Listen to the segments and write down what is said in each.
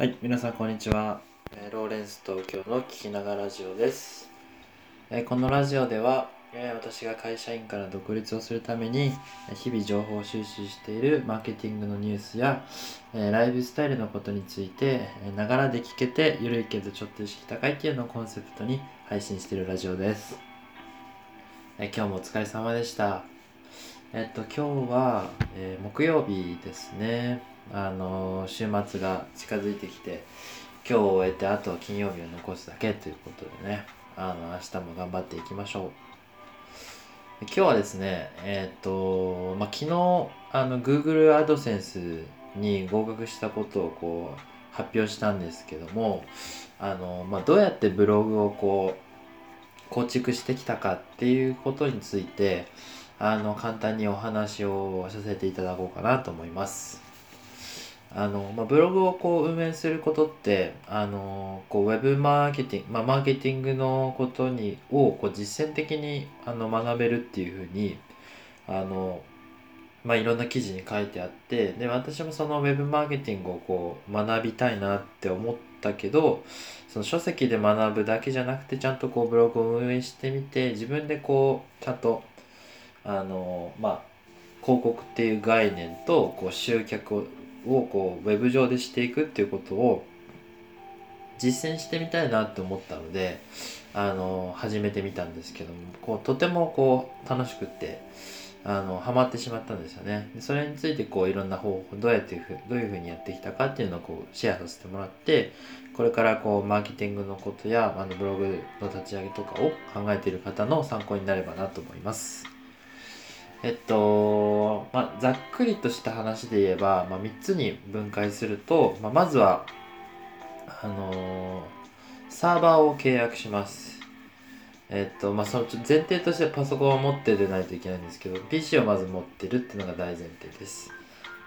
はい、皆さんこんにちは。えーローレンス東京の聞きながらラジオです。えーこのラジオでは、えー私が会社員から独立をするために、日々情報収集しているマーケティングのニュースや、えライフスタイルのことについて、えながらで聞けて、ゆるいけどちょっと意識高いっていうのをコンセプトに配信しているラジオです。え今日もお疲れ様でした。えっと、今日は、え木曜日ですね。あの週末が近づいてきて、今日を終えて、あとは金曜日を残すだけということでね、あの、明日も頑張っていきましょう。今日はですね、えっと、まあ、昨日、あの、Google AdSense に合格したことをこう、発表したんですけども、あの、まあ、どうやってブログをこう、構築してきたかっていうことについて、あの簡単にお話をさせていただこうかなと思います。あのまあ、ブログをこう運営することってあのこうウェブマーケティング、まあ、マーケティングのことにをこう実践的にあの学べるっていうふうにあの、まあ、いろんな記事に書いてあってで私もそのウェブマーケティングをこう学びたいなって思ったけどその書籍で学ぶだけじゃなくてちゃんとこうブログを運営してみて自分でこうちゃんとあのまあ広告っていう概念とこう集客ををこうウェブ上でしていくっていうことを実践してみたいなって思ったのであの始めてみたんですけどもこうとてもこう楽しくってあのハマってしまったんですよねでそれについてこういろんな方法どうやってどういうふうにやってきたかっていうのをこうシェアさせてもらってこれからこうマーケティングのことやあのブログの立ち上げとかを考えている方の参考になればなと思います。えっと、まあ、ざっくりとした話で言えば、まあ、3つに分解すると、まあ、まずは、あのーサーバーを契約します。えっと、まあ、その前提としてパソコンを持ってでないといけないんですけど、PC をまず持ってるっていうのが大前提です。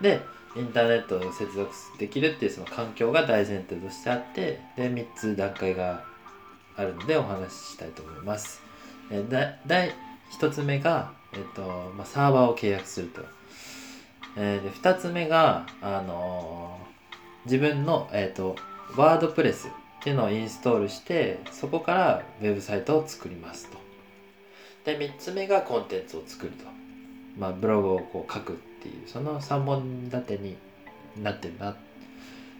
で、インターネットを接続できるっていうその環境が大前提としてあって、で、3つ段階があるのでお話ししたいと思います。えだ第1つ目が、えっとまあ、サーバーを契約すると。えーで2つ目が、あのー自分の、えっとワードプレスっていうのをインストールしてそこからウェブサイトを作りますと。で3つ目がコンテンツを作ると。まあ、ブログをこう書くっていうその3本立てになってるな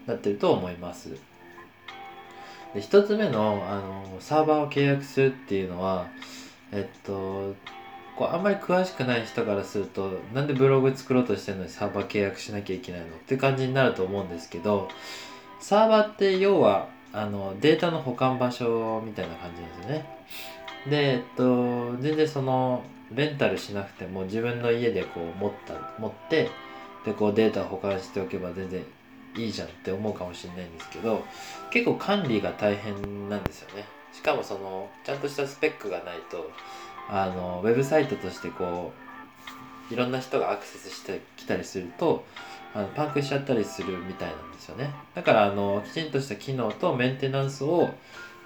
なってると思います。で1つ目の、あのサーバーを契約するっていうのはえっとこうあんまり詳しくない人からするとなんでブログ作ろうとしてるのにサーバー契約しなきゃいけないのって感じになると思うんですけどサーバーって要はあのデータの保管場所みたいな感じなんですよね。で、えっと、全然そのレンタルしなくても自分の家でこう持った持ってでこうデータを保管しておけば全然いいじゃんって思うかもしれないんですけど結構管理が大変なんですよね。しかもそのちゃんとしたスペックがないとあのウェブサイトとしてこういろんな人がアクセスしてきたりするとあのパンクしちゃったりするみたいなんですよね。だからあのきちんとした機能とメンテナンスを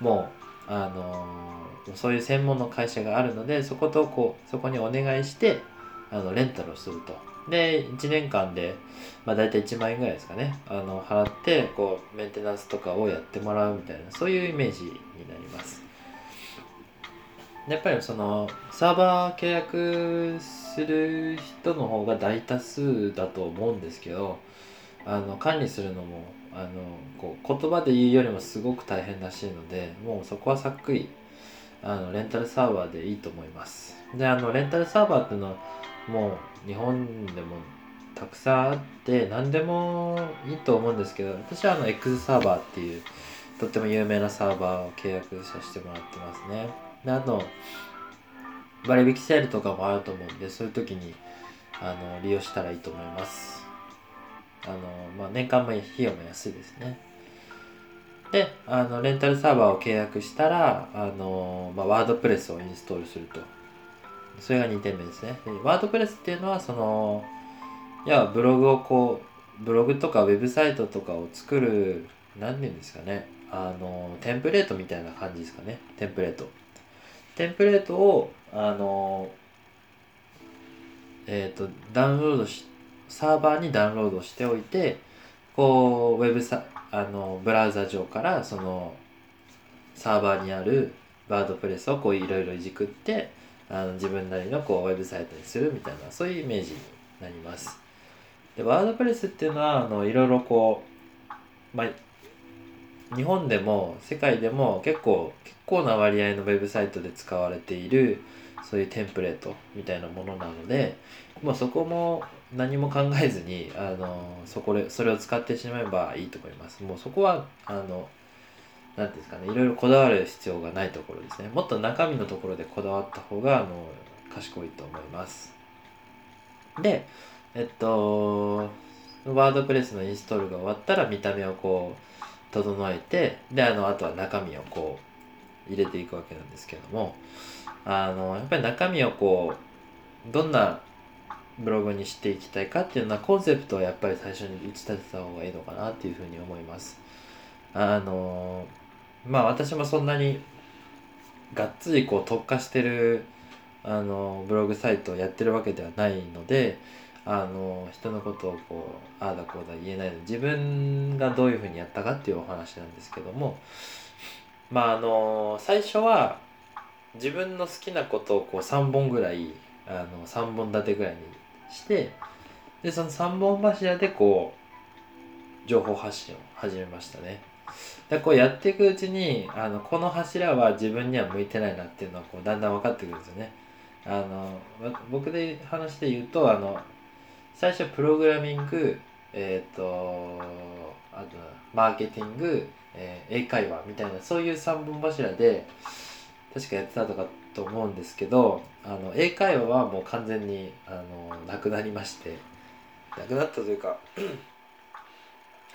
もうあのそういう専門の会社があるのでそことこうそこにお願いしてあのレンタルをすると。で1年間で、まあ、大体1万円ぐらいですかね。あの払ってこうメンテナンスとかをやってもらうみたいなそういうイメージになります。やっぱりそのサーバー契約する人の方が大多数だと思うんですけどあの管理するのもあのこう言葉で言うよりもすごく大変らしいのでもうそこはさっくりあのレンタルサーバーでいいと思います。であのレンタルサーバーっていうのはもう日本でもたくさんあって何でもいいと思うんですけど私はあの X サーバーっていうとっても有名なサーバーを契約させてもらってますね。であと割引セールとかもあると思うんでそういう時にあの利用したらいいと思います。あの、まあ、年間も費用も安いですね。であのレンタルサーバーを契約したらあの、まあ、ワードプレスをインストールすると。それが2点目ですね。でワードプレスっていうのはそのいやブログをこうブログとかウェブサイトとかを作る何て言うんですかね。あのテンプレートみたいな感じですかね。テンプレート。テンプレートをあのえっ、とダウンロードしサーバーにダウンロードしておいてこうウェブサあのブラウザ上からそのサーバーにあるワードプレスをこういろいろいじくってあの自分なりのこうウェブサイトにするみたいなそういうイメージになります。でワードプレスっていうのはあのいろいろこう、まあ、日本でも世界でも結構結構な割合のウェブサイトで使われているそういうテンプレートみたいなものなのでもうそこも何も考えずにあのそこでそれを使ってしまえばいいと思います。もうそこはあの何ていうんですかねいろいろこだわる必要がないところですね。もっと中身のところでこだわった方があの賢いと思います。でえっとワードプレスのインストールが終わったら見た目をこう整えてであのあとは中身をこう入れていくわけなんですけどもあのやっぱり中身をこうどんなブログにしていきたいかっていうのはコンセプトをやっぱり最初に打ち立てた方がいいのかなっていうふうに思います。あのまあ私もそんなにがっつりこう特化してるあのブログサイトをやってるわけではないのであの人のことをこうああだこうだ言えないので自分がどういうふうにやったかっていうお話なんですけどもまああの最初は自分の好きなことをこう3本ぐらいあの3本立てぐらいにしてでその3本柱でこう情報発信を始めましたね。でこうやっていくうちにあのこの柱は自分には向いてないなっていうのはこうだんだん分かってくるんですよね。あの僕で話で言うとあの最初プログラミングえっ、ー、とあとマーケティング、えー、英会話みたいなそういう3本柱で確かやってたとかと思うんですけどあの英会話はもう完全にあのなくなりまして。なくなったというか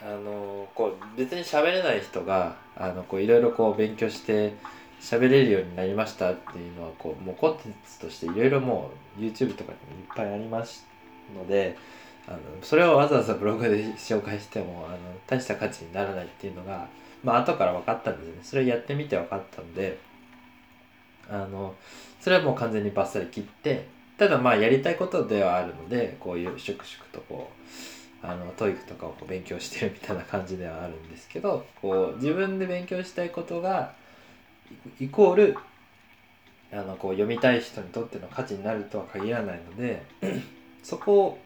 あのこう別に喋れない人がいろいろこう勉強して喋れるようになりましたっていうのはこうもうコンテンツとしていろいろもう YouTube とかにもいっぱいありますのであのそれをわざわざブログで紹介してもあの大した価値にならないっていうのがまあ後から分かったんですね。それやってみて分かったんであのそれはもう完全にバッサリ切ってただまあやりたいことではあるのでこういう粛々とこうあの TOEIC とかをこう勉強してるみたいな感じではあるんですけどこう自分で勉強したいことがイコールあのこう読みたい人にとっての価値になるとは限らないのでそこを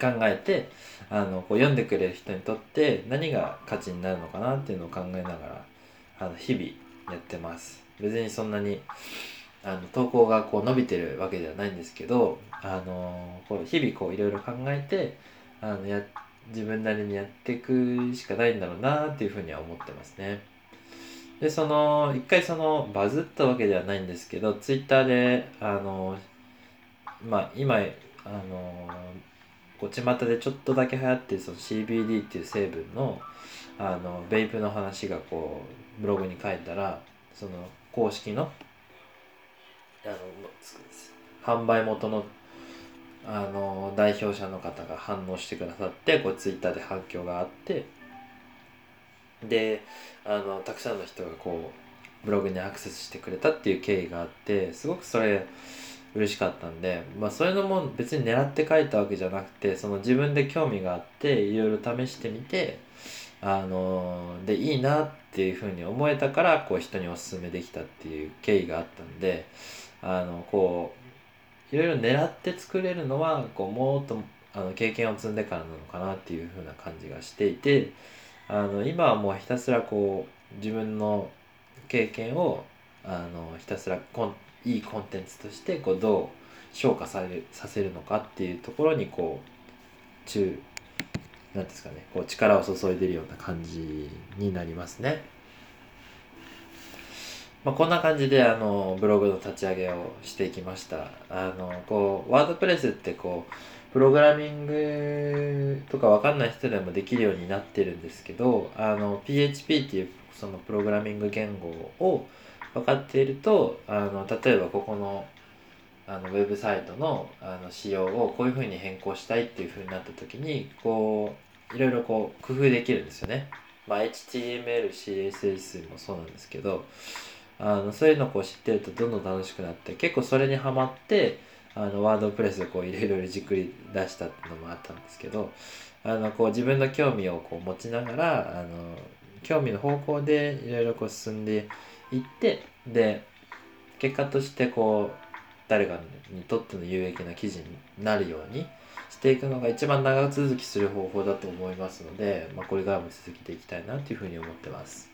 考えてあのこう読んでくれる人にとって何が価値になるのかなっていうのを考えながらあの日々やってます。別にそんなにあの投稿がこう伸びてるわけではないんですけど、あのこう日々こういろいろ考えてあのや自分なりにやっていくしかないんだろうなっていうふうには思ってますね。でその一回そのバズったわけではないんですけどツイッターであのまあ今あのこう巷でちょっとだけ流行ってるその CBD っていう成分のあのベイプの話がこうブログに書いたらその公式のあの販売元のあの代表者の方が反応してくださってこうツイッターで反響があってであのたくさんの人がこうブログにアクセスしてくれたっていう経緯があってすごくそれ嬉しかったんで、まあ、そういうのも別に狙って書いたわけじゃなくてその自分で興味があっていろいろ試してみてあのでいいなっていうふうに思えたからこう人におすすめできたっていう経緯があったんであのこういろいろ狙って作れるのはこうもっとあの経験を積んでからなのかなっていうふうな感じがしていてあの今はもうひたすらこう自分の経験をあのひたすらコンいいコンテンツとしてこうどう消化されさせるのかっていうところにこう中なんですかねこう力を注いでるような感じになりますね。まあ、こんな感じであのブログの立ち上げをしていきました。あのこうワードプレスってこうプログラミングとかわかんない人でもできるようになってるんですけどあの PHP っていうそのプログラミング言語を分かっているとあの例えばここのあのウェブサイトのあの仕様をこういうふうに変更したいっていうふうになった時にこういろいろこう工夫できるんですよね。まあ、HTML、CSS もそうなんですけどあのそういうのをこう知ってるとどんどん楽しくなって結構それにはまってあのワードプレスでこういろいろじっくり出したっていうのもあったんですけどあのこう自分の興味をこう持ちながらあの興味の方向でいろいろこう進んでいってで結果としてこう誰かにとっての有益な記事になるようにしていくのが一番長続きする方法だと思いますので、まあ、これからも続けていきたいなというふうに思ってます。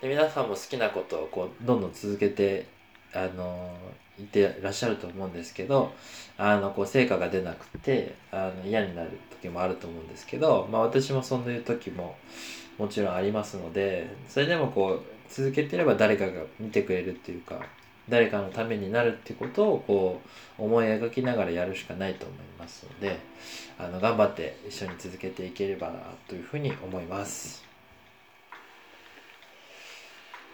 で皆さんも好きなことをこうどんどん続けてあのいてらっしゃると思うんですけどあのこう成果が出なくてあの嫌になる時もあると思うんですけど、まあ、私もそういう時ももちろんありますのでそれでもこう続けてれば誰かが見てくれるっていうか誰かのためになるってことをこう思い描きながらやるしかないと思いますのであの頑張って一緒に続けていければなというふうに思います。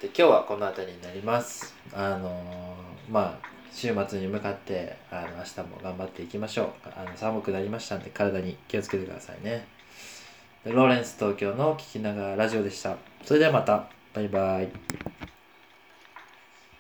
で今日はこの辺りになります。あのー、まあ週末に向かってあの明日も頑張っていきましょう。あの寒くなりましたんで体に気をつけてくださいね。ローレンス東京の聞きながらラジオでした。それではまた。バイバイ。